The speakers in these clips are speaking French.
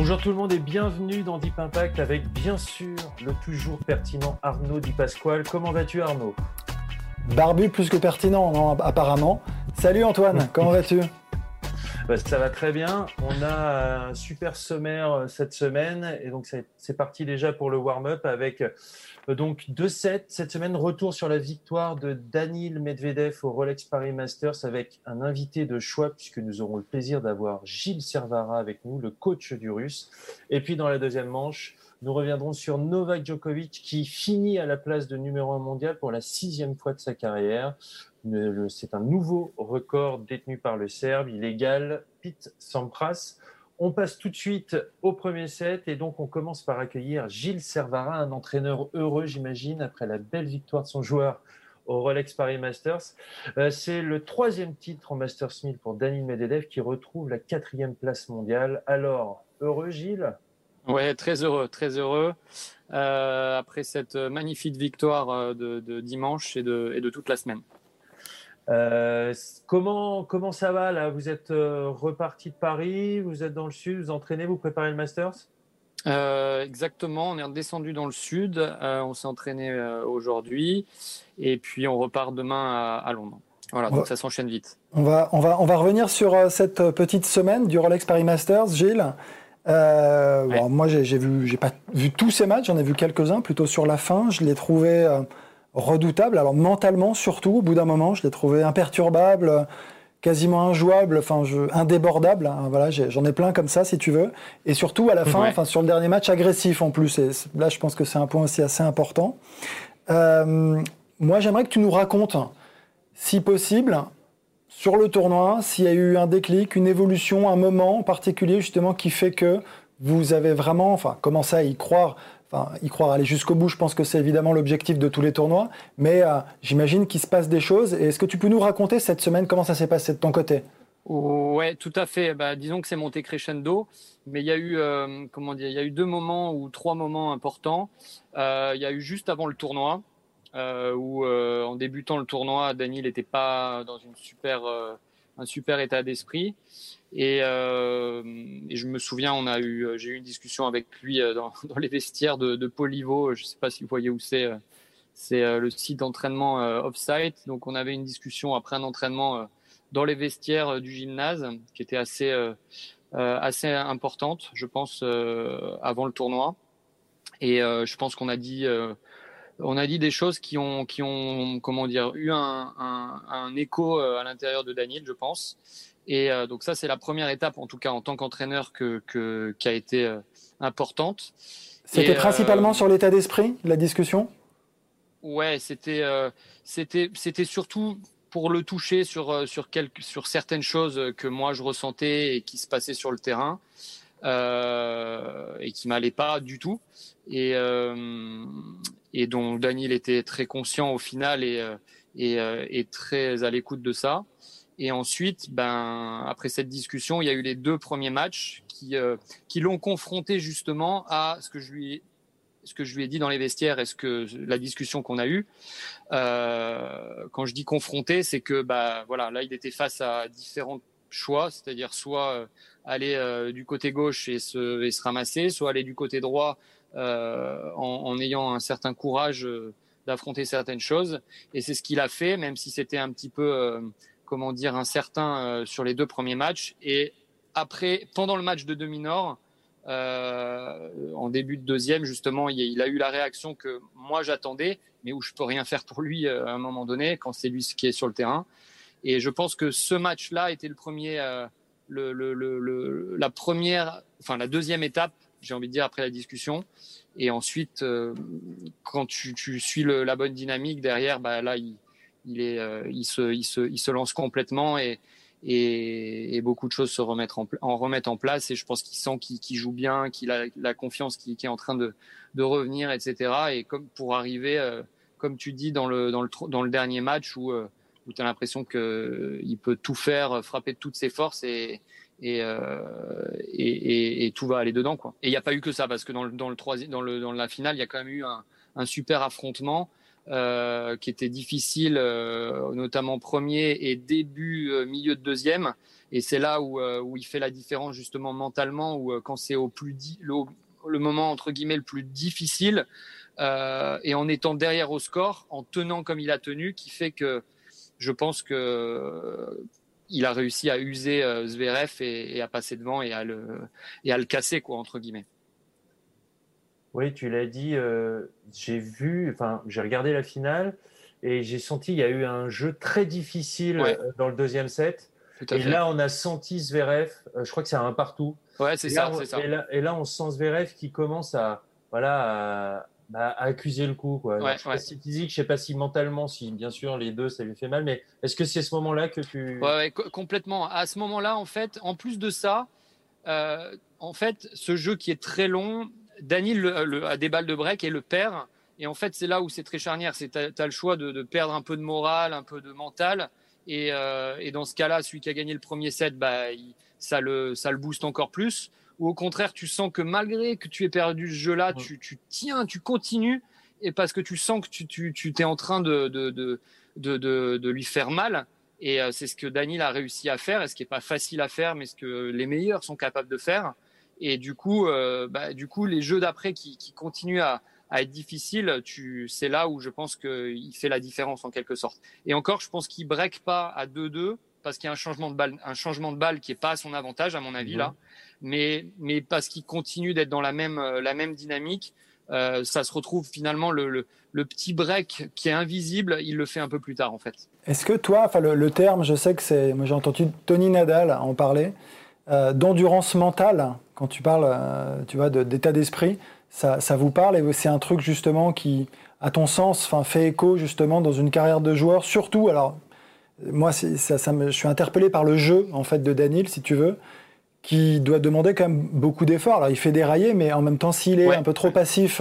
Bonjour tout le monde et bienvenue dans Deep Impact avec bien sûr le toujours pertinent Arnaud Di Pasquale. Comment vas-tu Arnaud? Barbu plus que pertinent, non, apparemment. Salut Antoine, comment vas-tu? Bah, ça va très bien. On a un super sommaire euh, cette semaine et donc c'est parti déjà pour le warm-up avec donc 2-7 cette semaine. Retour sur la victoire de Danil Medvedev au Rolex Paris Masters avec un invité de choix puisque nous aurons le plaisir d'avoir Gilles Servara avec nous, le coach du Russe. Et puis dans la deuxième manche, nous reviendrons sur Novak Djokovic qui finit à la place de numéro un mondial pour la sixième fois de sa carrière. C'est un nouveau record détenu par le Serbe. Il égale Pete Sampras. On passe tout de suite au premier set et donc on commence par accueillir Gilles Servara, un entraîneur heureux, j'imagine, après la belle victoire de son joueur au Rolex Paris Masters. Euh, C'est le troisième titre en Masters 1000 pour Daniel Medvedev qui retrouve la quatrième place mondiale. Alors, heureux Gilles? Ouais, très heureux, très heureux. Euh, après cette magnifique victoire euh, de, dimanche et de toute la semaine. Euh, comment, comment ça va là? Vous êtes euh, reparti de Paris, vous êtes dans le sud, vous entraînez, vous préparez le Masters? Euh, exactement, on est redescendu dans le sud, euh, on s'est entraîné euh, aujourd'hui et puis on repart demain à, à Londres. Voilà, donc Ouais. ça s'enchaîne vite. on va, on, va, on va revenir sur euh, cette petite semaine du Rolex Paris Masters, Gilles. Euh, Ouais. bon, moi, j'ai vu, j'ai pas vu tous ces matchs, j'en ai vu quelques-uns, plutôt sur la fin. Je l'ai trouvé euh, redoutable. Alors mentalement, surtout, au bout d'un moment, je l'ai trouvé imperturbable, quasiment injouable, enfin, je, indébordable. hein, voilà, j'en ai plein comme ça, si tu veux. Et surtout, à la fin, Ouais. enfin, sur le dernier match, agressif en plus. Et là, je pense que c'est un point aussi assez important. Euh, moi, j'aimerais que tu nous racontes, si possible, sur le tournoi, s'il y a eu un déclic, une évolution, un moment en particulier justement qui fait que vous avez vraiment, enfin, commencé à y croire, enfin, y croire, aller jusqu'au bout, je pense que c'est évidemment l'objectif de tous les tournois, mais euh, j'imagine qu'il se passe des choses. Est-ce que tu peux nous raconter cette semaine comment ça s'est passé de ton côté? Ouais, tout à fait. Bah, disons que c'est monté crescendo, mais il y a eu, euh, comment dire, il y a eu deux moments ou trois moments importants. Euh, il y a eu juste avant le tournoi, où en débutant le tournoi, Daniel n'était pas dans une super, un super état d'esprit. Et, euh, je me souviens, on a eu, j'ai eu une discussion avec lui euh, dans, les vestiaires de, de Polivo. Je ne sais pas si vous voyez où c'est. euh, C'est euh, le site d'entraînement off-site. Donc, on avait une discussion après un entraînement dans les vestiaires du gymnase, qui était assez, assez importante, je pense, avant le tournoi. Et je pense qu'on a dit, on a dit des choses qui ont, qui ont, comment dire, eu un, un, un écho à l'intérieur de Daniel, je pense. Et euh, donc ça, c'est la première étape, en tout cas en tant qu'entraîneur, que, que, qui a été euh, importante. C'était Et, principalement euh, sur l'état d'esprit, la discussion? Ouais, c'était euh, c'était c'était surtout pour le toucher sur euh, sur quelques sur certaines choses que moi je ressentais et qui se passaient sur le terrain euh, et qui m'allaient pas du tout et euh, et dont Daniel était très conscient au final et euh, et, euh, et très à l'écoute de ça. Et ensuite, ben après cette discussion, il y a eu les deux premiers matchs qui euh, qui l'ont confronté justement à ce que je lui ai ce que je lui ai dit dans les vestiaires et ce que la discussion qu'on a eue. Euh, quand je dis confronté, c'est que bah voilà, là il était face à différents choix, c'est-à-dire soit euh, aller euh, du côté gauche et se, et se ramasser, soit aller du côté droit euh, en, en ayant un certain courage euh, d'affronter certaines choses. Et c'est ce qu'il a fait, même si c'était un petit peu, comment dire, incertain euh, sur les deux premiers matchs. Et après, pendant le match de demi-nord, euh, en début de deuxième, justement, il, a eu la réaction que moi j'attendais, mais où je peux rien faire pour lui euh, à un moment donné quand c'est lui qui est sur le terrain. Et je pense que ce match-là était le premier, la première, enfin la deuxième étape, j'ai envie de dire après la discussion. Et ensuite, quand tu, suis la bonne dynamique derrière, bah là, il, il est, il se, lance complètement et, beaucoup de choses se remettent en, place. Et je pense qu'il sent qu'il joue bien, qu'il a la confiance qui, est en train de, revenir, etc. Et pour arriver, euh, comme tu dis dans le, dernier match où, euh, tu as l'impression qu'il peut tout faire, frapper de toutes ses forces et, euh, tout va aller dedans. Et il n'y a pas eu que ça, parce que dans, la finale, il y a quand même eu un super affrontement. Euh, qui était difficile, euh, notamment premier et début euh, milieu de deuxième. Et c'est là où, où, il fait la différence justement mentalement, où quand c'est au plus le, le, moment entre guillemets le plus difficile, et en étant derrière au score, en tenant comme il a tenu, qui fait que je pense que il a réussi à user Zverev et, et, à passer devant et à le et à le casser quoi entre guillemets. Oui, tu l'as dit, euh, j'ai vu, enfin, j'ai regardé la finale et j'ai senti il y a eu un jeu très difficile euh, dans le deuxième set. et là, on a senti Zverev, euh, je crois que c'est un partout. Ouais, c'est ça, c'est ça. Et là, on sent Zverev qui commence à, voilà, bah, à, accuser le coup. Quoi. Ouais, je sais pas si physique, je sais pas si mentalement, si bien sûr les deux, ça lui fait mal, mais est-ce que c'est ce moment-là que tu. Ouais, complètement. À ce moment-là, en fait, en plus de ça, en fait, ce jeu qui est très long, Daniel a des balles de break et le perd. Et en fait, c'est là où c'est très charnière. Tu as, le choix de, perdre un peu de morale, un peu de mental. Euh, et, dans ce cas-là, celui qui a gagné le premier set, bah, ça, le, ça le booste encore plus. Ou au contraire, tu sens que malgré que tu aies perdu ce jeu-là, tu, tiens, tu continues. Et parce que tu sens que tu, tu, es en train de, de, de, de, lui faire mal. Et euh, c'est ce que Daniel a réussi à faire, et ce qui n'est pas facile à faire, mais ce que les meilleurs sont capables de faire. Et du coup, euh, bah, du coup, les jeux d'après qui, qui, continuent à, à être difficiles, tu, c'est là où je pense qu'il fait la différence en quelque sorte. Et encore, je pense qu'il break pas à 2-2 parce qu'il y a un changement de balle, un changement de balle qui est pas à son avantage à mon avis là, mais mais parce qu'il continue d'être dans la même euh, la même dynamique. Euh, ça se retrouve finalement le, le, le, petit break qui est invisible, il le fait un peu plus tard en fait. Est-ce que toi, enfin le, le, terme, je sais que c'est, moi j'ai entendu Tony Nadal en parler, euh, d'endurance mentale, quand tu parles, euh, tu vois, d'état d'esprit, ça, ça, vous parle et c'est un truc justement qui, à ton sens, fait écho justement dans une carrière de joueur. Surtout, alors moi, ça, ça me, je suis interpellé par le jeu en fait de Daniel, si tu veux, qui doit demander quand même beaucoup d'efforts. Alors il fait dérailler, mais en même temps, s'il est un peu trop passif,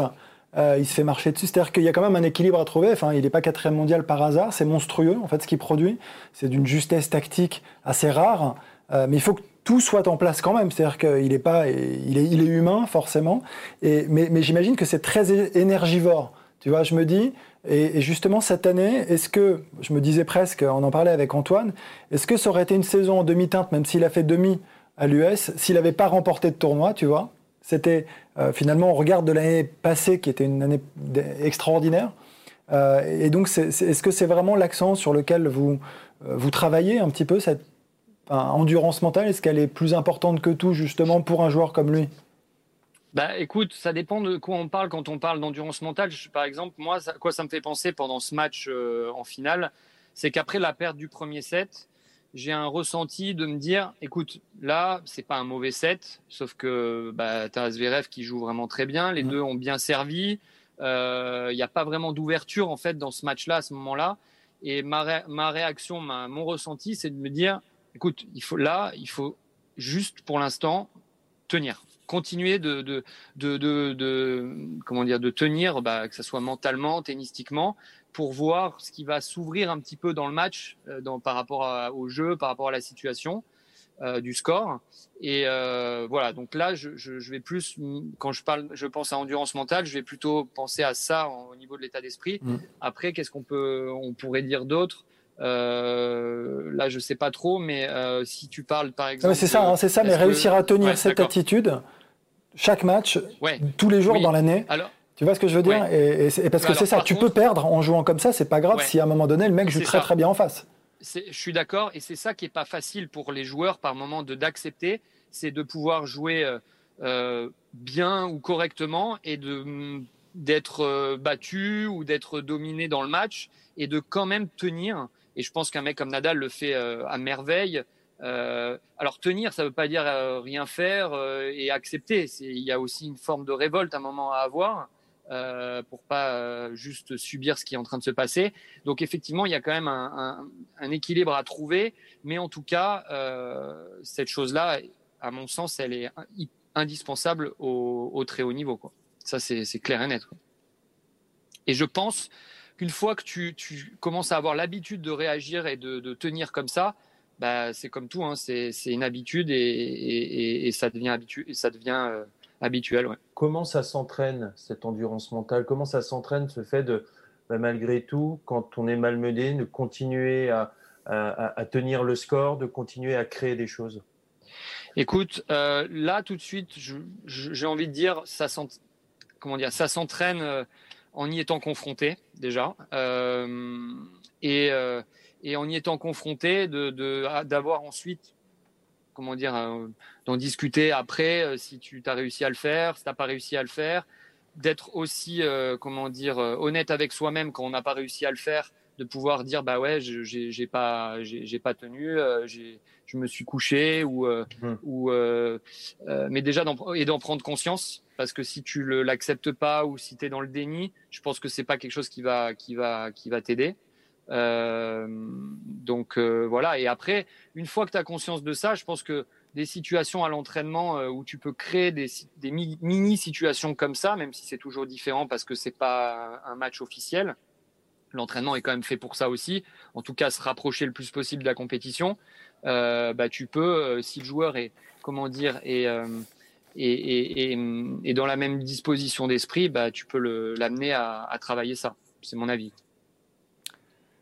euh, il se fait marcher dessus. C'est-à-dire qu'il y a quand même un équilibre à trouver. Enfin, il n'est pas quatrième mondial par hasard. C'est monstrueux en fait ce qu'il produit. C'est d'une justesse tactique assez rare. mais il faut que tout soit en place quand même. C'est-à-dire qu'il est pas, il est, il est humain forcément. Et, mais, mais j'imagine que c'est très énergivore. Tu vois, je me dis, et, justement cette année, est-ce que, je me disais presque, on en parlait avec Antoine, est-ce que ça aurait été une saison en demi-teinte, même s'il a fait demi à l'US, s'il n'avait pas remporté de tournoi, tu vois? C'était euh, finalement, on regarde de l'année passée qui était une année extraordinaire. Euh, et donc, est-ce que c'est vraiment l'accent sur lequel vous, euh, vous travaillez un petit peu cette endurance mentale, est-ce qu'elle est plus importante que tout justement pour un joueur comme lui bah, écoute, ça dépend de quoi on parle quand on parle d'endurance mentale. par exemple, moi, ça, quoi ça me fait penser pendant ce match euh, en finale, c'est qu'après la perte du premier set, j'ai un ressenti de me dire, écoute, là, c'est pas un mauvais set, sauf que bah, tu as Zverev qui joue vraiment très bien, les mmh. deux ont bien servi, il euh, n'y a pas vraiment d'ouverture en fait dans ce match-là à ce moment-là. Et ma, ma réaction, ma, mon ressenti, c'est de me dire, écoute, il faut là, il faut juste pour l'instant tenir, continuer de, de, de, de, comment dire, de tenir, bah, que ce soit mentalement, tennistiquement, pour voir ce qui va s'ouvrir un petit peu dans le match, euh, dans, par rapport au jeu, par rapport à la situation. Euh, du score et euh, voilà donc là je, je, je, vais plus quand je parle je pense à endurance mentale je vais plutôt penser à ça au niveau de l'état d'esprit mm. après qu'est-ce qu'on peut on pourrait dire d'autre? Euh, là, je sais pas trop, mais euh, si tu parles par exemple. C'est ça, hein, c'est ça, mais réussir à tenir cette attitude chaque match, tous les jours dans l'année. Tu vois ce que je veux dire et, parce que c'est ça, tu peux perdre en jouant comme ça, c'est pas grave si à un moment donné le mec joue très très bien en face. Je suis d'accord, et c'est ça qui est pas facile pour les joueurs par moment de d'accepter, c'est de pouvoir jouer euh, bien ou correctement et de d'être battu ou d'être dominé dans le match et de quand même tenir et je pense qu'un mec comme Nadal le fait euh, à merveille. Euh, alors tenir, ça ne veut pas dire euh, rien faire et accepter. Il y a aussi une forme de révolte à un moment à avoir. pour pas juste subir ce qui est en train de se passer. Donc effectivement, il y a quand même un, équilibre à trouver, mais en tout cas, cette chose-là, à mon sens, elle est indispensable au, très haut niveau. Ça, c'est clair et net. Et je pense qu'une fois que tu, commences à avoir l'habitude de réagir et de, tenir comme ça, bah, c'est comme tout, hein, c'est une habitude et, ça devient, habitude, et ça devient habituel. Comment ça s'entraîne, cette endurance mentale? Comment ça s'entraîne, ce fait de, bah, malgré tout, quand on est malmené, de continuer à, tenir le score, de continuer à créer des choses? Écoute, euh, là, tout de suite, j'ai envie de dire, ça comment dire, ça s'entraîne euh, en y étant confronté, déjà. Euh, et, en y étant confronté, d'avoir ensuite comment dire, euh, d'en discuter après euh, si tu as réussi à le faire, si tu n'as pas réussi à le faire, d'être aussi, euh, comment dire, honnête avec soi-même quand on n'a pas réussi à le faire, de pouvoir dire bah ouais, j'ai pas, j'ai pas tenu, je me suis couché ou, mmh. ou mais déjà et d'en prendre conscience parce que si tu l'acceptes pas ou si tu es dans le déni, je pense que c'est pas quelque chose qui va qui va qui va t'aider. Euh, donc euh, voilà. Et après, une fois que tu as conscience de ça, je pense que des situations à l'entraînement euh, où tu peux créer des, des mini situations comme ça, même si c'est toujours différent parce que c'est pas un match officiel. L'entraînement est quand même fait pour ça aussi. En tout cas, se rapprocher le plus possible de la compétition. Euh, bah, tu peux, si le joueur est, comment dire, est, et, et, et, dans la même disposition d'esprit, bah, tu peux l'amener à, à travailler ça. C'est mon avis.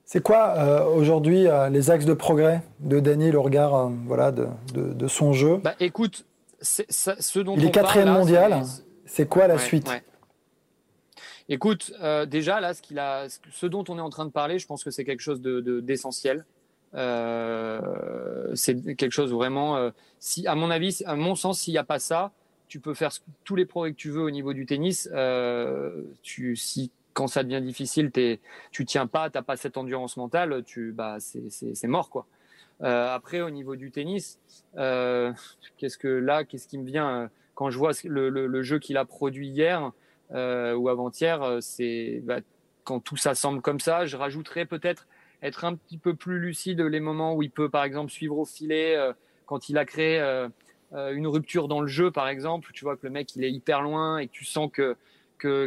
C'est quoi euh, aujourd'hui euh, les axes de progrès de Daniel au regard euh, voilà, de, de, son jeu? Bah, Écoute, ce dont il est quatrième mondial. C'est quoi la suite? Écoute, déjà là, ce, a, ce dont on est en train de parler, je pense que c'est quelque chose de, d'essentiel. c'est quelque chose vraiment, si, à mon avis, à mon sens, s'il n'y a pas ça, tu peux faire tous les progrès que tu veux au niveau du tennis. tu, si quand ça devient difficile, tu tiens pas, tu n'as pas cette endurance mentale, tu, bah, c'est mort. quoi. Euh, après, au niveau du tennis, euh, qu'est-ce que là, qu'est-ce qui me vient euh, quand je vois le, jeu qu'il a produit hier ou avant-hier, c'est bah, quand tout ça semble comme ça. Je rajouterais peut-être être un petit peu plus lucide les moments où il peut, par exemple, suivre au filet quand il a créé une rupture dans le jeu, par exemple. Tu vois que le mec il est hyper loin et que tu sens que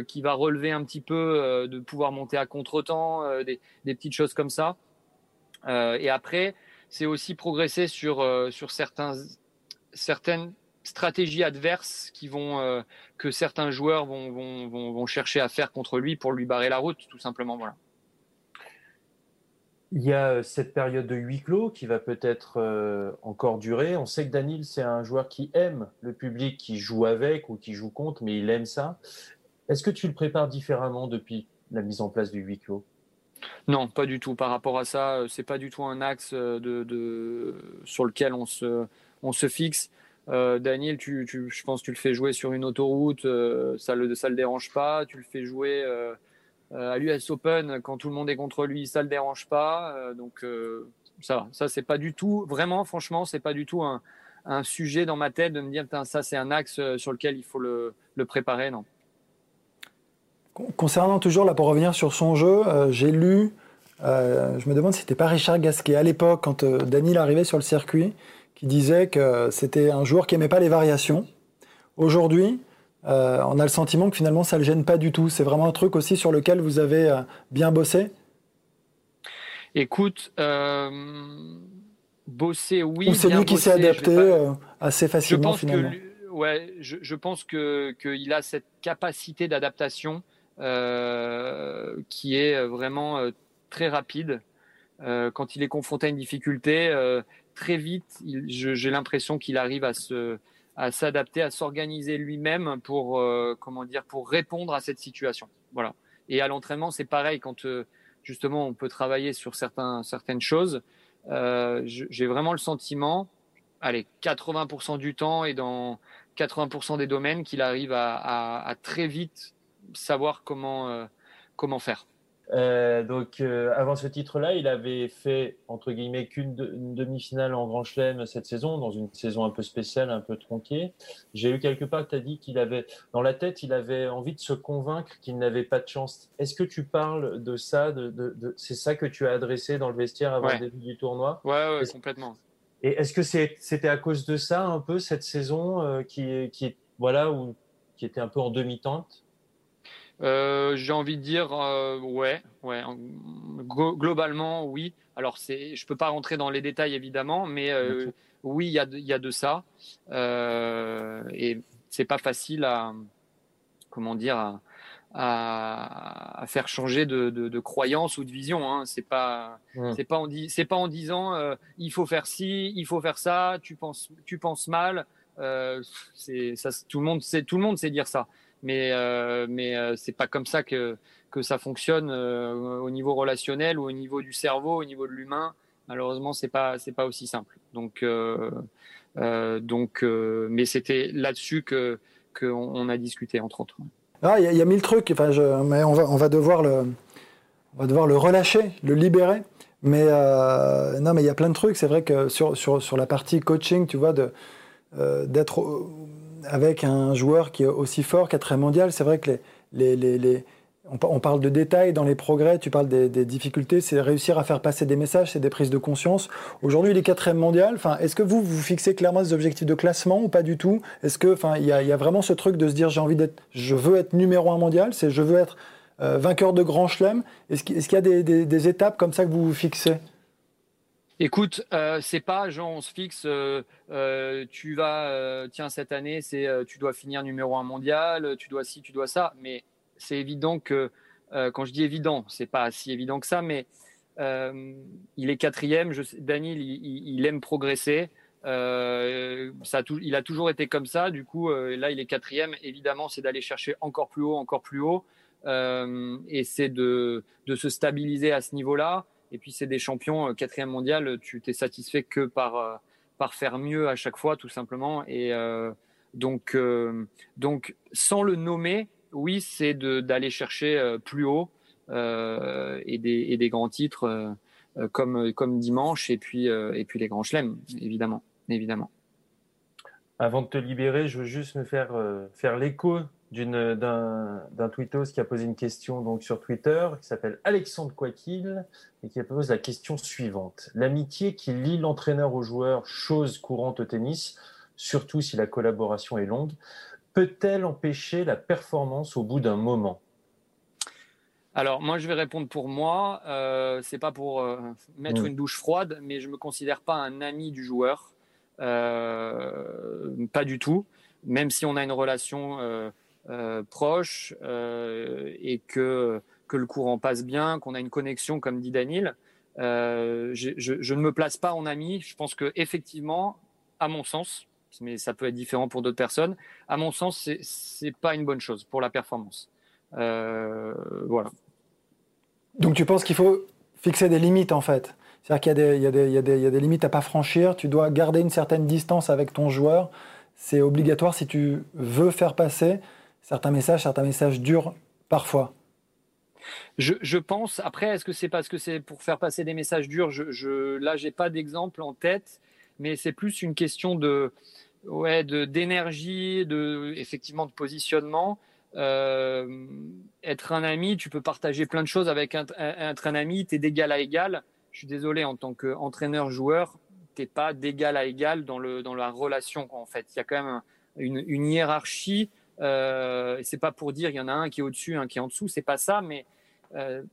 qui va relever un petit peu, euh, de pouvoir monter à contre-temps, euh, des, petites choses comme ça. Euh, et après, c'est aussi progresser sur, sur certains, certaines stratégies adverses qui vont, que certains joueurs vont, vont, vont, chercher à faire contre lui pour lui barrer la route, tout simplement. Voilà. Il y a cette période de huis clos qui va peut-être encore durer. On sait que Daniel, c'est un joueur qui aime le public, qui joue avec ou qui joue contre, mais il aime ça. Est-ce que tu le prépares différemment depuis la mise en place du huis clos? Non, pas du tout. Par rapport à ça, euh, c'est pas du tout un axe euh, de, sur lequel on se, on se fixe. Euh, Daniel, tu, je pense que tu le fais jouer sur une autoroute, ça le, ça le dérange pas. Tu le fais jouer à l'US Open quand tout le monde est contre lui, ça le dérange pas. donc ça, ça c'est pas du tout, vraiment, franchement, c'est pas du tout un, sujet dans ma tête de me dire, ça c'est un axe sur lequel il faut le, le préparer, non. Concernant toujours, là pour revenir sur son jeu, euh, j'ai lu, euh, je me demande si c'était pas Richard Gasquet à l'époque, quand euh, Daniel arrivait sur le circuit, qui disait que c'était un joueur qui aimait pas les variations. Aujourd'hui, on a le sentiment que finalement ça le gêne pas du tout. C'est vraiment un truc aussi sur lequel vous avez bien bossé? Écoute, bosser, oui. c'est lui qui s'est adapté assez facilement finalement. ouais, je, je pense qu'il a cette capacité d'adaptation euh, qui est vraiment euh, très rapide. Euh, quand il est confronté à une difficulté, très vite, j'ai l'impression qu'il arrive à se à s'adapter, à s'organiser lui-même pour comment dire pour répondre à cette situation. Voilà. Et à l'entraînement, c'est pareil quand justement on peut travailler sur certains certaines choses. Euh, j'ai vraiment le sentiment, allez, 80% du temps et dans 80% des domaines qu'il arrive à, à, très vite savoir comment, euh, comment faire. Euh, donc, euh, avant ce titre-là, il avait fait, entre guillemets, qu'une demi-finale en Grand Chelem cette saison, dans une saison un peu spéciale, un peu tronquée. J'ai eu quelque part, tu as dit qu'il avait, dans la tête, il avait envie de se convaincre qu'il n'avait pas de chance. Est-ce que tu parles de ça de, de, C'est ça que tu as adressé dans le vestiaire avant le début du tournoi? Ouais, ouais complètement. Et est-ce que c'était à cause de ça, un peu, cette saison euh, qui, qui, voilà, où, qui était un peu en demi-tente euh, j'ai envie de dire euh, ouais, ouais. Globalement, oui. Alors c'est, je peux pas rentrer dans les détails évidemment, mais euh, oui, il y a, de, y a de ça. Et c'est pas facile à, comment dire, à, à, à faire changer de, de, de, croyance ou de vision. Hein. C'est pas, c'est pas en c'est pas en disant il faut faire ci, il faut faire ça. Tu penses, tu penses mal. C'est ça, tout le monde sait, tout le monde sait dire ça mais euh, mais euh, c'est pas comme ça que que ça fonctionne euh, au niveau relationnel ou au niveau du cerveau, au niveau de l'humain. Malheureusement, c'est pas c'est pas aussi simple. Donc donc mais c'était là-dessus que qu'on on a discuté entre autres. Ah, il y, a mille trucs. Enfin, mais on va on va devoir le on va devoir le relâcher, le libérer. Mais non, mais il y a plein de trucs. C'est vrai que sur, sur, sur la partie coaching, tu vois, de, d'être avec un joueur qui est aussi fort, quatrième mondial, c'est vrai que les, les, les, on, parle de détails dans les progrès, tu parles des, difficultés, c'est réussir à faire passer des messages, c'est des prises de conscience. Aujourd'hui, il est quatrième mondial. Enfin, est-ce que vous vous fixez clairement des objectifs de classement ou pas du tout? Est-ce que, enfin, il y a, vraiment ce truc de se dire j'ai envie d'être, je veux être numéro un mondial, c'est je veux être euh, vainqueur de Grand Chelem? Est-ce qu'il y a des étapes comme ça que vous vous fixez? Écoute, euh, c'est pas genre on se fixe, euh, euh, tu vas, tiens cette année c'est tu dois finir numéro un mondial, tu dois ci, tu dois ça, mais c'est évident que quand je dis évident, c'est pas si évident que ça, mais il est quatrième, je Daniel il, aime progresser, ça il a toujours été comme ça, du coup là il est quatrième, évidemment c'est d'aller chercher encore plus haut, encore plus haut, et c'est de, de se stabiliser à ce niveau-là. Et puis c'est des champions euh, quatrième mondial, tu t'es satisfait que par euh, par faire mieux à chaque fois, tout simplement. Et euh, donc donc sans le nommer, oui, c'est d'aller chercher plus haut et des et des grands titres comme comme dimanche et puis et puis les grands chelems, évidemment, évidemment. Avant de te libérer, je veux juste me faire faire l'écho d'un tweetos qui a posé une question donc sur Twitter qui s'appelle Alexandre Quaquil et qui pose la question suivante l'amitié qui lie l'entraîneur au joueur chose courante au tennis surtout si la collaboration est longue peut-elle empêcher la performance au bout d'un moment? Alors moi je vais répondre pour moi euh, c'est pas pour euh, mettre mm. une douche froide mais je me considère pas un ami du joueur euh, pas du tout même si on a une relation euh, proche euh, et que, que le courant passe bien, qu'on a une connexion, comme dit Daniel. Euh, je, je, ne me place pas en ami. Je pense que effectivement, à mon sens, mais ça peut être différent pour d'autres personnes, à mon sens, c'est pas une bonne chose pour la performance. voilà. Donc tu penses qu'il faut fixer des limites en fait C'est-à-dire qu'il y, y, y, a des limites à pas franchir, tu dois garder une certaine distance avec ton joueur. C'est obligatoire si tu veux faire passer certains messages, certains messages durs parfois. Je, pense. Après, est-ce que c'est parce que c'est pour faire passer des messages durs? Je, je, Là, j'ai pas d'exemple en tête, mais c'est plus une question de, ouais, de d'énergie, de effectivement de positionnement. Euh, être un ami, tu peux partager plein de choses avec un, être un ami, tu es d'égal à égal. Je suis désolé, en tant qu'entraîneur-joueur, tu n'es pas d'égal à égal dans, le, dans la relation. En fait, il y a quand même une, une hiérarchie euh, c'est pas pour dire il y en a un qui est au-dessus, un qui est en dessous, c'est pas ça, mais euh,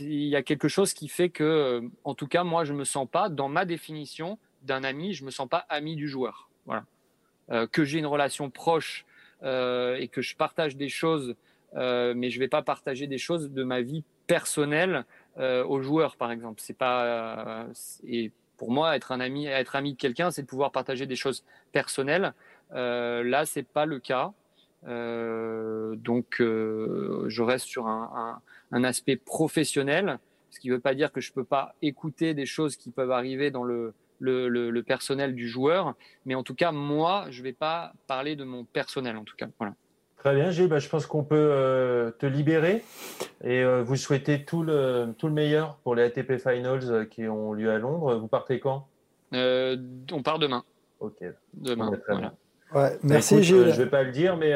il y a quelque chose qui fait que, euh, en tout cas, moi, je me sens pas, dans ma définition d'un ami, je me sens pas ami du joueur. Voilà. Euh, que j'ai une relation proche et que je partage des choses, mais je vais pas partager des choses de ma vie personnelle aux joueurs, par exemple. C'est pas et pour moi, être un ami, être ami de quelqu'un, c'est de pouvoir partager des choses personnelles. Là, c'est pas le cas. Euh, donc, euh, je reste sur un, un, un, aspect professionnel, ce qui ne veut pas dire que je peux pas écouter des choses qui peuvent arriver dans le, le, le, le personnel du joueur, mais en tout cas, moi, je vais pas parler de mon personnel, en tout cas. Voilà. Très bien, Gilles. Bah, je pense qu'on peut euh, te libérer et euh, vous souhaiter tout le, tout le meilleur pour les ATP Finals qui ont lieu à Londres. Vous partez quand? On part demain. Ok. Demain. Voilà. Ouais, merci Gilles. je ne vais pas le dire, mais.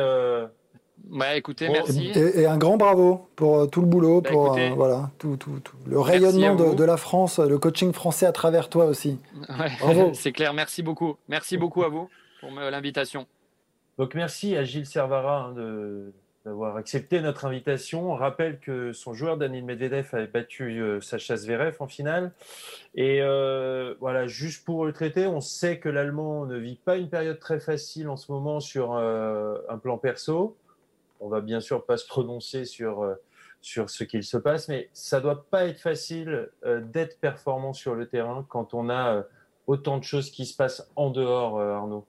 Ouais, écoutez, merci. Et, un grand bravo pour tout le boulot, bah, pour voilà, tout, tout, tout, le rayonnement de, de, la France, le coaching français à travers toi aussi. Ouais, C'est clair, merci beaucoup. Merci beaucoup à vous pour l'invitation. Donc merci à Gilles Servara hein, d'avoir accepté notre invitation. On rappelle que son joueur Daniel Medvedev avait battu euh, Sacha Zverev en finale. Et euh, voilà, juste pour le traiter, on sait que l'Allemand ne vit pas une période très facile en ce moment sur euh, un plan perso. On va bien sûr pas se prononcer sur sur ce qu'il se passe, mais ça doit pas être facile d'être performant sur le terrain quand on a autant de choses qui se passent en dehors, Arnaud.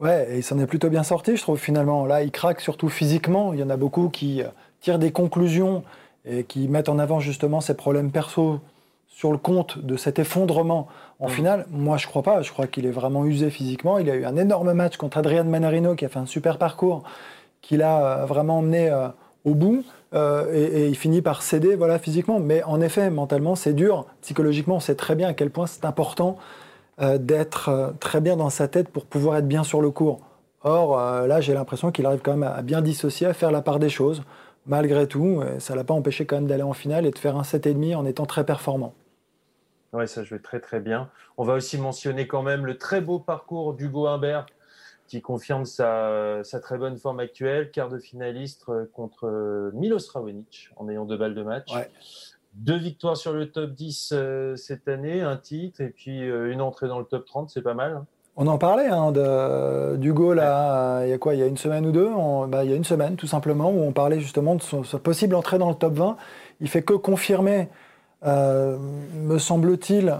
Ouais, et il s'en est plutôt bien sorti, je trouve, finalement. Là, il craque surtout physiquement. Il y en a beaucoup qui euh, tirent des conclusions et qui mettent en avant justement ces problèmes perso sur le compte de cet effondrement. En mm. finale, moi, je crois pas. Je crois qu'il est vraiment usé physiquement. Il a eu un énorme match contre Adrian Manarino qui a fait un super parcours, qu'il a euh, vraiment emmené euh, au bout. et, il finit par céder voilà, physiquement. Mais en effet, mentalement, c'est dur. Psychologiquement, on sait très bien à quel point c'est important euh, d'être euh, très bien dans sa tête pour pouvoir être bien sur le cours. Or, euh, là, j'ai l'impression qu'il arrive quand même à bien dissocier, à faire la part des choses. Malgré tout, ça ne l'a pas empêché quand même d'aller en finale et de faire un 7,5 en étant très performant. Oui, ça joue très très bien. On va aussi mentionner quand même le très beau parcours d'Hugo Humbert qui confirme sa, très bonne forme actuelle, quart de finaliste contre Milos Raonic en ayant deux balles de match. Deux victoires sur le top 10 euh, cette année, un titre, et puis euh, une entrée dans le top 30, c'est pas mal. Hein. On en parlait hein, d'Hugo là, il y a quoi, il y a une semaine ou deux bah, Il y a une semaine tout simplement, où on parlait justement de sa possible entrée dans le top 20. Il fait que confirmer, euh, me semble-t-il,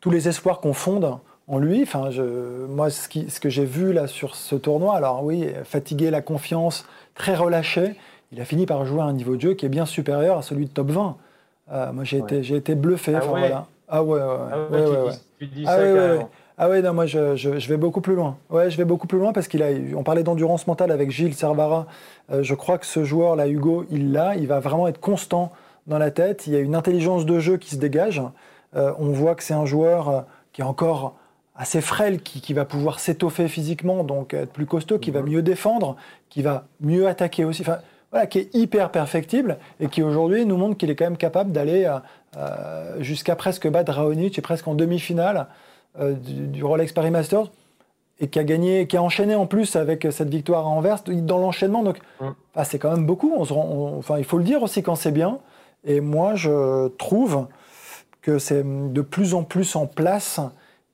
tous les espoirs qu'on fonde en lui. Enfin, je, moi, ce, qui, ce que j'ai vu là sur ce tournoi, alors oui, fatigué, la confiance, très relâché, il a fini par jouer à un niveau de jeu qui est bien supérieur à celui de top 20. Ah, moi, j'ai été, j'ai été bluffé. Ah, ouais. ah ouais, ouais, ouais, tu, dis, ah, ça Ah ouais, non, moi je, je, vais beaucoup plus loin. Ouais, je vais beaucoup plus loin parce qu'il a. On parlait d'endurance mentale avec Gilles Servara. Euh, je crois que ce joueur là, Hugo, il l'a. Il va vraiment être constant dans la tête. Il y a une intelligence de jeu qui se dégage. Euh, on voit que c'est un joueur euh, qui est encore assez frêle, qui, qui va pouvoir s'étoffer physiquement, donc être plus costaud, qui va mhm. mieux défendre, qui va mieux attaquer aussi. Enfin, qui est hyper perfectible et qui aujourd'hui nous montre qu'il est quand même capable d'aller euh, euh, jusqu'à presque battre Raonic et presque en demi-finale euh, du, Rolex Paris Masters et qui a gagné, qui a enchaîné en plus avec cette victoire à Anvers dans l'enchaînement. Donc, c'est quand même beaucoup. On se enfin, il faut le dire aussi quand c'est bien. Et moi, je trouve que c'est de plus en plus en place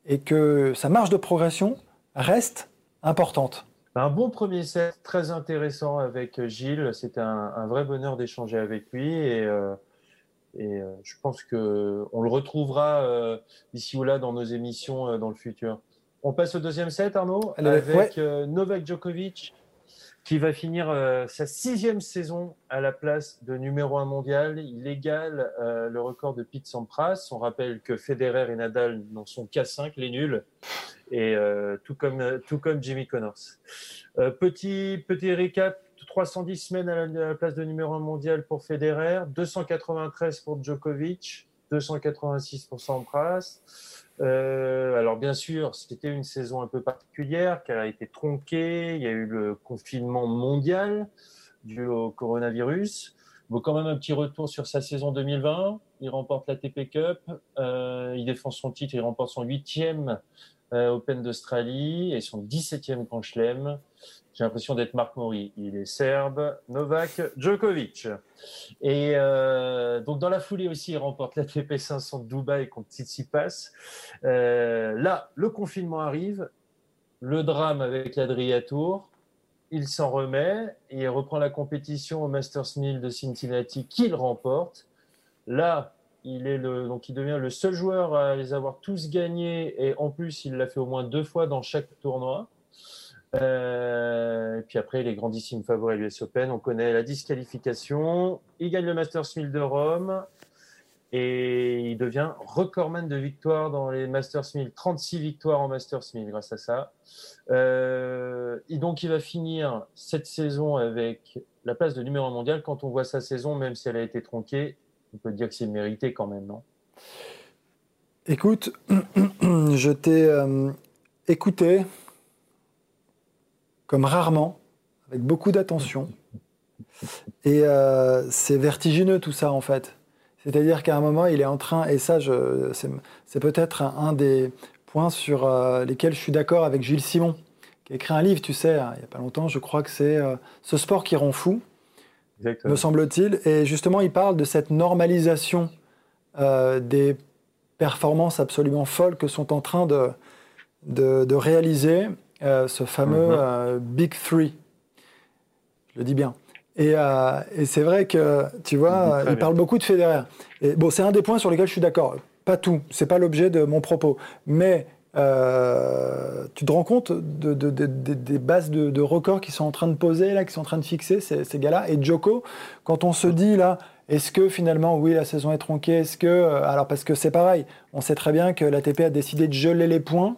et que sa marge de progression reste importante. Un bon premier set, très intéressant avec Gilles. C'était un, vrai bonheur d'échanger avec lui et, euh, et euh, je pense que on le retrouvera euh, ici ou là dans nos émissions dans le futur. On passe au deuxième set, Arnaud, avec Novak Djokovic qui va finir sa sixième saison à la place de numéro un mondial. Il égale le record de Pete Sampras. On rappelle que Federer et Nadal n'en sont qu'à 5, les nuls et euh, tout comme Jimmy Connors. Euh, petit récap 310 semaines à la, place de numéro 1 mondial pour Federer, 293 pour Djokovic, 286 pour Sampras. Euh, alors bien sûr, c'était une saison un peu particulière, qui a été tronquée. Il y a eu le confinement mondial dû au coronavirus. Bon, quand même un petit retour sur sa saison 2020. Il remporte la TP Cup, euh, il défend son titre, il remporte son huitième Open d'Australie et son 17e Grand Chelem. J'ai l'impression d'être Marc Maury. Il est serbe, Novak Djokovic. Et euh, donc dans la foulée aussi, il remporte la TP 500 de Dubaï contre Tsitsipas. Euh, là, le confinement arrive, le drame avec l'Adria Tour. Il s'en remet et il reprend la compétition au Masters 1000 de Cincinnati qu'il remporte. Là, il, est le, donc il devient le seul joueur à les avoir tous gagnés et en plus il l'a fait au moins deux fois dans chaque tournoi. Euh, et puis après les grandissimes favoris à l'US Open, on connaît la disqualification. Il gagne le Masters 1000 de Rome. Et il devient recordman de victoires dans les Masters 1000. 36 victoires en Masters 1000 grâce à ça. Euh, et donc, il va finir cette saison avec la place de numéro 1 mondial. Quand on voit sa saison, même si elle a été tronquée, on peut dire que c'est mérité quand même, non? Écoute, je t'ai euh, écouté comme rarement, avec beaucoup d'attention. Et euh, c'est vertigineux tout ça en fait. C'est-à-dire qu'à un moment, il est en train, et ça, c'est peut-être un, des points sur euh, lesquels je suis d'accord avec Gilles Simon, qui a écrit un livre, tu sais, hein, il n'y a pas longtemps, je crois que c'est Ce sport qui rend fou, me semble-t-il. Et justement, il parle de cette normalisation des performances absolument folles que sont en train de, de, réaliser euh, ce fameux mhm. euh, Big Three. Je le dis bien. Et, euh, et c'est vrai que, tu vois, il parle beaucoup de Federer. Et, bon, c'est un des points sur lesquels je suis d'accord. Pas tout, c'est pas l'objet de mon propos. Mais tu te rends compte de, des bases de, records qui sont en train de poser, là, qui sont en train de fixer ces, gars-là? Et Joko, quand on se dit, là, est-ce que finalement, oui, la saison est tronquée Est-ce que. Euh, alors, parce que c'est pareil, on sait très bien que l'ATP a décidé de geler les points.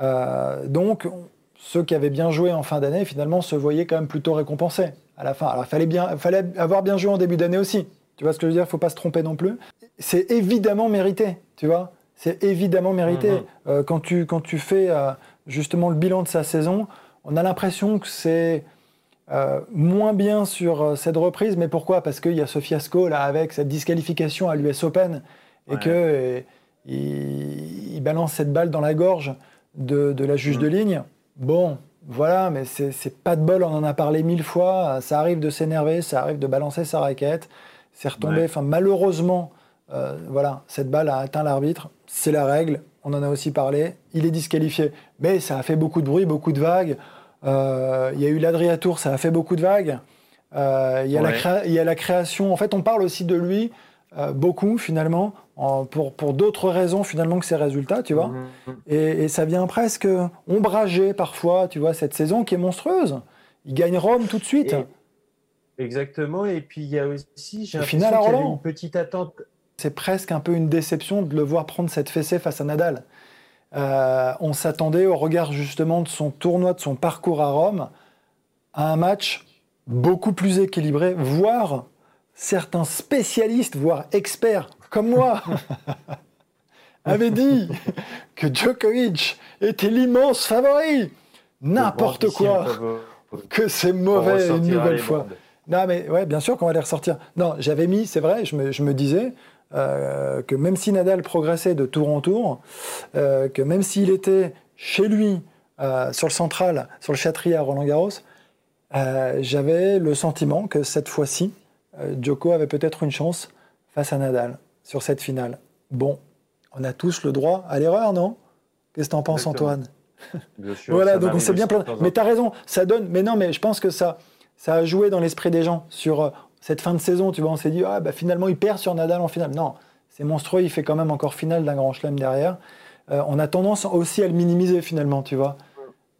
Euh, donc, ceux qui avaient bien joué en fin d'année, finalement, se voyaient quand même plutôt récompensés à la fin. Alors, il fallait, fallait avoir bien joué en début d'année aussi. Tu vois ce que je veux dire? Il ne faut pas se tromper non plus. C'est évidemment mérité, tu vois? C'est évidemment mérité. Mm-hmm. Euh, quand, tu, quand tu fais justement le bilan de sa saison, on a l'impression que c'est euh, moins bien sur euh, cette reprise, mais pourquoi? Parce qu'il y a ce fiasco là avec cette disqualification à l'US Open et que euh, il, balance cette balle dans la gorge de, la juge de mm. ligne. Bon, voilà, mais c'est pas de bol, on en a parlé mille fois. Ça arrive de s'énerver, ça arrive de balancer sa raquette. C'est retombé. Enfin, malheureusement, voilà, cette balle a atteint l'arbitre. C'est la règle. On en a aussi parlé. Il est disqualifié, mais ça a fait beaucoup de bruit, beaucoup de vagues. Euh, il y a eu l'Adriatour, ça a fait beaucoup de vagues. Euh, il y, a la création. En fait, on parle aussi de lui euh, beaucoup finalement pour, pour d'autres raisons finalement que ses résultats, tu vois. Mhm. Et, ça vient presque ombrager parfois, tu vois, cette saison qui est monstrueuse. Il gagne Rome tout de suite. exactement. Et puis il y a aussi, j'ai l'impression qu'il y une petite attente. C'est presque un peu une déception de le voir prendre cette fessée face à Nadal. Euh, on s'attendait au regard justement de son tournoi, de son parcours à Rome, à un match beaucoup plus équilibré, voire certains spécialistes, voire experts comme moi, avaient dit que Djokovic était l'immense favori. N'importe quoi. Que c'est mauvais une nouvelle fois. Non, mais ouais, bien sûr qu'on va les ressortir. Non, j'avais mis, c'est vrai, je me disais, euh, que même si Nadal progressait de tour en tour, euh, que même s'il était chez lui, euh, sur le central, sur le Châtrier à Roland-Garros, j'avais le sentiment que cette fois-ci, Djoko avait peut-être une chance face à Nadal sur cette finale. Bon, on a tous le droit à l'erreur, non? Qu'est-ce que t'en penses, Antoine? Bien sûr, Voilà, donc on s'est bien plein. Mais t'as raison, ça donne. Mais non, mais je pense que ça, ça a joué dans l'esprit des gens sur cette fin de saison, tu vois, on s'est dit, ah, bah, finalement, il perd sur Nadal en finale. Non, c'est monstrueux, il fait quand même encore finale d'un grand chelem derrière. Euh, on a tendance aussi à le minimiser finalement, tu vois.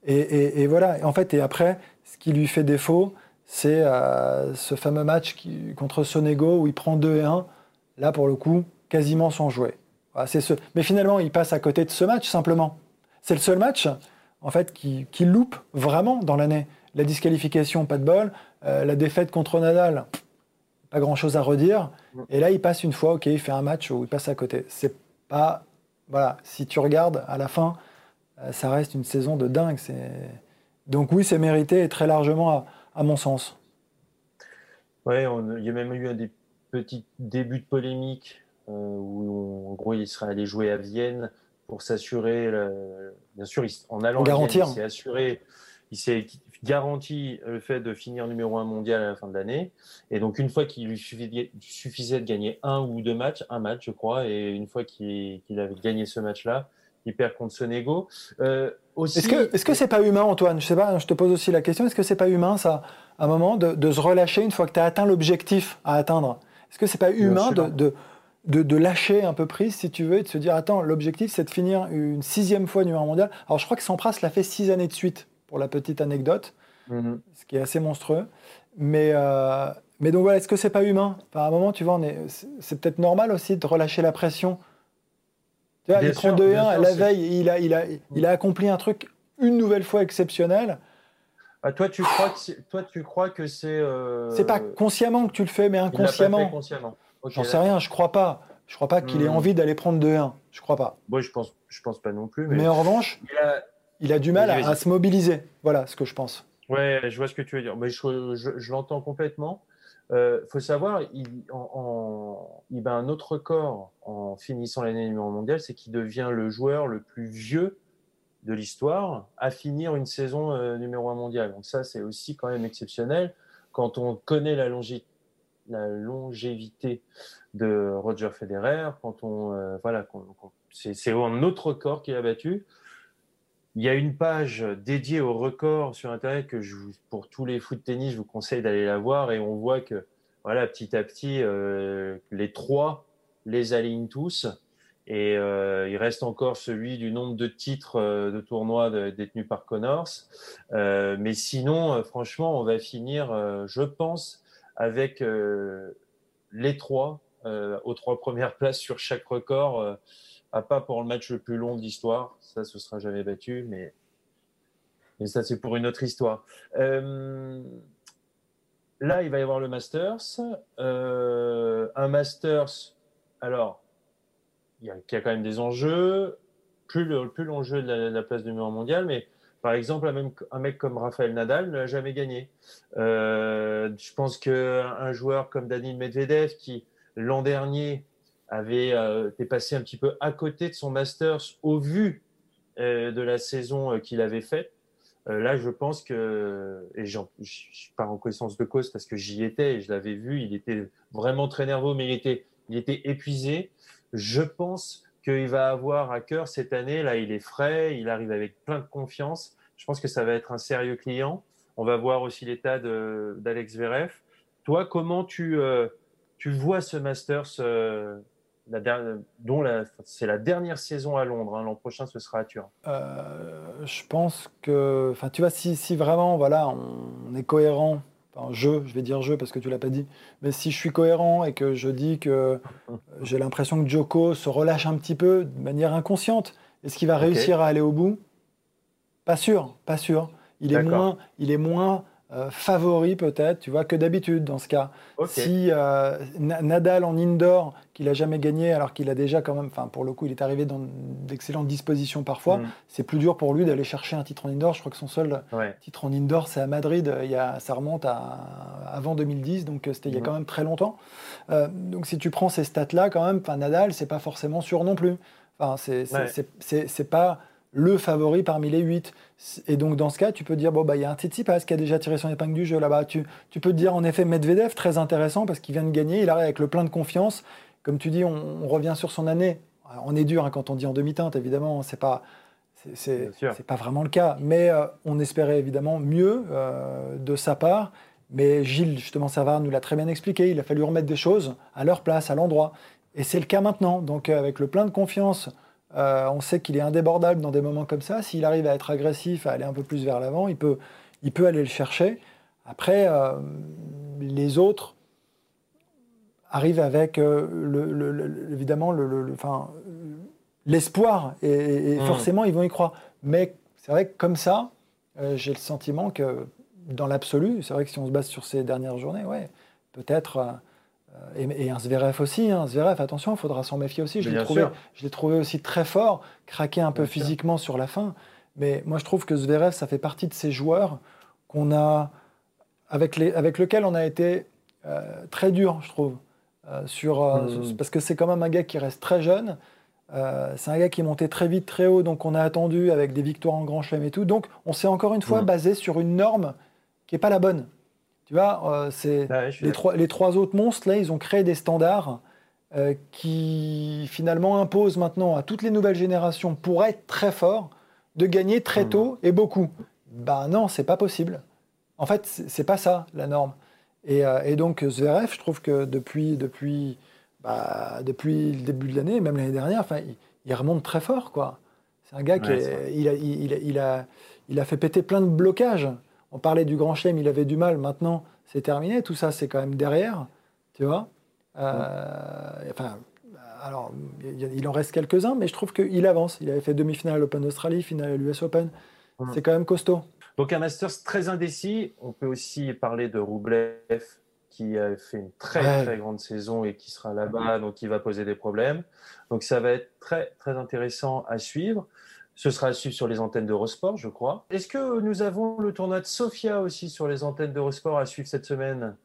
Et, voilà, en fait, et après, ce qui lui fait défaut, c'est euh, ce fameux match contre Sonego où il prend 2 et 1, là pour le coup, quasiment sans jouer. Mais finalement, il passe à côté de ce match simplement. C'est le seul match, en fait, qui, qui loupe vraiment dans l'année. La disqualification, pas de bol. Euh, la défaite contre Nadal, pas grand chose à redire. Et là, il passe une fois, ok, il fait un match où il passe à côté. C'est pas. Voilà, si tu regardes, à la fin, euh, ça reste une saison de dingue. Donc, oui, c'est mérité et très largement, à, mon sens. Ouais, il y a même eu un des petits débuts de polémique euh, où, en gros, il serait allé jouer à Vienne pour s'assurer, bien sûr, en allant à Vienne, il s'est assuré, il s'est garantit le fait de finir numéro un mondial à la fin de l'année. Et donc, une fois qu'il lui suffisait de gagner un ou deux matchs, un match, je crois, et une fois qu'il avait gagné ce match-là, il perd contre Sonego. Euh, est-ce que est-ce que c'est pas humain, Antoine? Je sais pas. Je te pose aussi la question. Est-ce que c'est pas humain, ça, à un moment, de, se relâcher une fois que tu as atteint l'objectif à atteindre? Est-ce que c'est pas humain de, de, de, lâcher un peu prise, si tu veux, et de se dire attends, l'objectif c'est de finir une sixième fois numéro mondial? Alors je crois que Sampras l'a fait six années de suite pour la petite anecdote, mhm. ce qui est assez monstrueux. Mais, euh, Mais donc voilà, est-ce que c'est pas humain? À un moment, tu vois, c'est peut-être normal aussi de relâcher la pression. Tu vois, il prend 2-1, la veille, il a, il, a, il a accompli un truc une nouvelle fois exceptionnel. Ah, toi, tu crois que toi, tu crois que c'est. Euh... C'est pas consciemment que tu le fais, mais inconsciemment. Consciemment. J'en sais rien, je crois pas. Je crois pas qu'il ait hmm. envie d'aller prendre 2-1. Je crois pas. Moi, je pense, je pense pas non plus. Mais, en revanche, il a, du mal à, se mobiliser. Voilà ce que je pense. Ouais, je vois ce que tu veux dire. Mais je, je l'entends complètement. Il euh, faut savoir, il, en, il bat un autre record en finissant l'année numéro mondiale, c'est qu'il devient le joueur le plus vieux de l'histoire à finir une saison euh, numéro 1 mondiale. Donc ça, c'est aussi quand même exceptionnel. Quand on connaît la, la longévité de Roger Federer, quand on euh, voilà, c'est un autre record qu'il a battu. Il y a une page dédiée au record sur Internet que je pour tous les foot tennis, je vous conseille d'aller la voir et on voit que voilà, petit à petit, euh, les trois les alignent tous. Et euh, il reste encore celui du nombre de titres euh, de tournois détenus par Connors. mais sinon, franchement, on va finir, je pense, avec les trois aux trois premières places sur chaque record à pas pour le match le plus long de l'histoire. Ça, ce sera jamais battu, mais, mais ça, c'est pour une autre histoire. Euh, là, il va y avoir le Masters. Euh, un Masters, alors, il y, a, quand même des enjeux. Plus, le, plus l'enjeu de la, place de numéro mondial, mais par exemple, un, même, un mec comme Raphaël Nadal ne l'a jamais gagné. Euh, je pense qu'un joueur comme Daniel Medvedev, qui l'an dernier avait euh, été passé un petit peu à côté de son Masters au vu euh, de la saison euh, qu'il avait faite. là, je pense que, et je pars en connaissance de cause parce que j'y étais et je l'avais vu, il était vraiment très nerveux, mais il était, il était épuisé. Je pense qu'il va avoir à cœur cette année. Là, il est frais, il arrive avec plein de confiance. Je pense que ça va être un sérieux client. On va voir aussi l'état d'Alex Verev. Toi, comment tu, tu vois ce Masters dont c'est la dernière saison à Londres. Hein. L'an prochain, ce sera à Turin. Euh, je pense que, enfin, tu vois, si, si, vraiment, voilà, on est cohérent. Enfin, je, je vais dire je parce que tu l'as pas dit. Mais si je suis cohérent et que je dis que j'ai l'impression que Joko se relâche un petit peu de manière inconsciente, est-ce qu'il va réussir à aller au bout? Pas sûr, pas sûr. Il est moins, il est moins euh, favori peut-être, tu vois, que d'habitude dans ce cas. Si euh, Nadal en indoor, qu'il a jamais gagné, alors qu'il a déjà quand même, enfin pour le coup, il est arrivé dans d'excellentes dispositions parfois, mm. c'est plus dur pour lui d'aller chercher un titre en indoor. Je crois que son seul titre en indoor, c'est à Madrid. Il y a, ça remonte à avant 2010, donc euh, c'était il y a mm. quand même très longtemps. donc si tu prends ces stats-là, quand même, Nadal, c'est pas forcément sûr non plus. Enfin, c'est pas le favori parmi les 8. Et donc, dans ce cas, tu peux dire, bon, bah, il y a un Tsitsipas qui a déjà tiré son épingle du jeu là-bas. Tu, tu peux te dire, en effet, Medvedev, très intéressant parce qu'il vient de gagner, il arrive avec le plein de confiance. Comme tu dis, on, revient sur son année. On est dur hein, quand on dit en demi-teinte, évidemment, c'est pas. C'est pas vraiment le cas, mais euh, on espérait évidemment mieux euh, de sa part. Mais Gilles, justement, Savard nous l'a très bien expliqué. Il a fallu remettre des choses à leur place, à l'endroit. Et c'est le cas maintenant. Donc, euh, avec le plein de confiance euh, on sait qu'il est indébordable dans des moments comme ça. S'il arrive à être agressif, à aller un peu plus vers l'avant, il peut, il peut aller le chercher. Après, euh, les autres arrivent avec euh, évidemment l'espoir et, mmh. forcément ils vont y croire. Mais c'est vrai que comme ça, j'ai le sentiment que dans l'absolu, c'est vrai que si on se base sur ces dernières journées, ouais, peut-être euh, et, un Zverev aussi, hein. Zverev, attention, il faudra s'en méfier aussi. Je l'ai trouvé, trouvé, aussi très fort, craqué un peu physiquement sur la fin. Mais moi, je trouve que Zverev, ça fait partie de ces joueurs qu'on a, avec, les, avec lesquels on a été euh, très dur, je trouve. Euh, sur, mmh. Parce que c'est quand même un gars qui reste très jeune. c'est un gars qui est monté très vite, très haut, donc on a attendu avec des victoires en Grand Chelem et tout. Donc on s'est encore une fois mmh. basé sur une norme qui n'est pas la bonne. Tu vois, euh, c'est bah les, trois, les trois autres monstres, là, ils ont créé des standards euh, qui finalement imposent maintenant à toutes les nouvelles générations, pour être très fort, de gagner très tôt et beaucoup. Ben non, c'est pas possible. En fait, c'est pas ça la norme. Et, euh, donc Zverev, je trouve que depuis, depuis, bah, depuis le début de l'année, même l'année dernière, enfin, il, remonte très fort, quoi. C'est un gars qui il, a, il, a, il a fait péter plein de blocages. On parlait du Grand Chelem, il avait du mal. Maintenant, c'est terminé. Tout ça, c'est quand même derrière, tu vois. Euh, enfin, alors, il en reste quelques-uns, mais je trouve qu'il avance. Il avait fait demi-finale à l'Open d'Australie, finale à l'US Open. C'est quand même costaud. Donc un Masters très indécis. On peut aussi parler de Roublev qui a fait une très très grande saison et qui sera là-bas, donc qui va poser des problèmes. Donc ça va être très très intéressant à suivre. Ce sera à suivre sur les antennes d'Eurosport, je crois. Est-ce que nous avons le tournoi de Sofia aussi sur les antennes d'Eurosport à suivre cette semaine?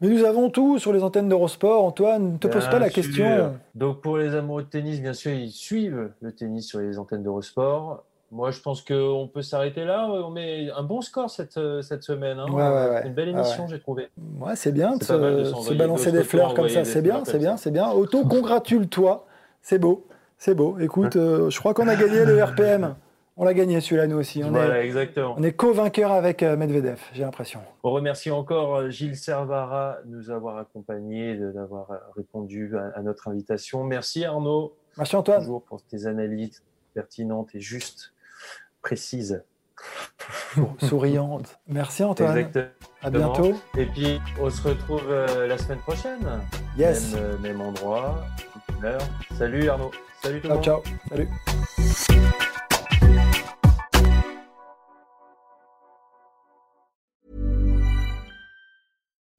Mais nous avons tout sur les antennes d'Eurosport. Antoine, ne te pose pas la question. Donc pour les amoureux de tennis, bien sûr, ils suivent le tennis sur les antennes d'Eurosport. Moi, je pense qu'on peut s'arrêter là. On met un bon score cette, cette semaine. Hein. Une belle émission, j'ai trouvé. Ouais, c'est bien de se, balancer des fleurs comme ça. C'est bien, c'est bien, c'est bien. Auto, congratule-toi. C'est beau, c'est beau. Écoute, euh, je crois qu'on a gagné le RPM. On l'a gagné celui-là, nous aussi. On voilà, est, exactement. On est co-vainqueur avec euh, Medvedev, j'ai l'impression. On remercie encore euh, Gilles Servara de nous avoir accompagnés, d'avoir répondu à, notre invitation. Merci Arnaud. Merci Antoine. Toujours pour tes analyses pertinentes et justes précise. Souriante. Merci Antoine. Exactement. À bientôt. Et puis on se retrouve euh, la semaine prochaine. Yes. Même, euh, même endroit, Salut Arnaud. Salut tout le monde. Ciao. Salut.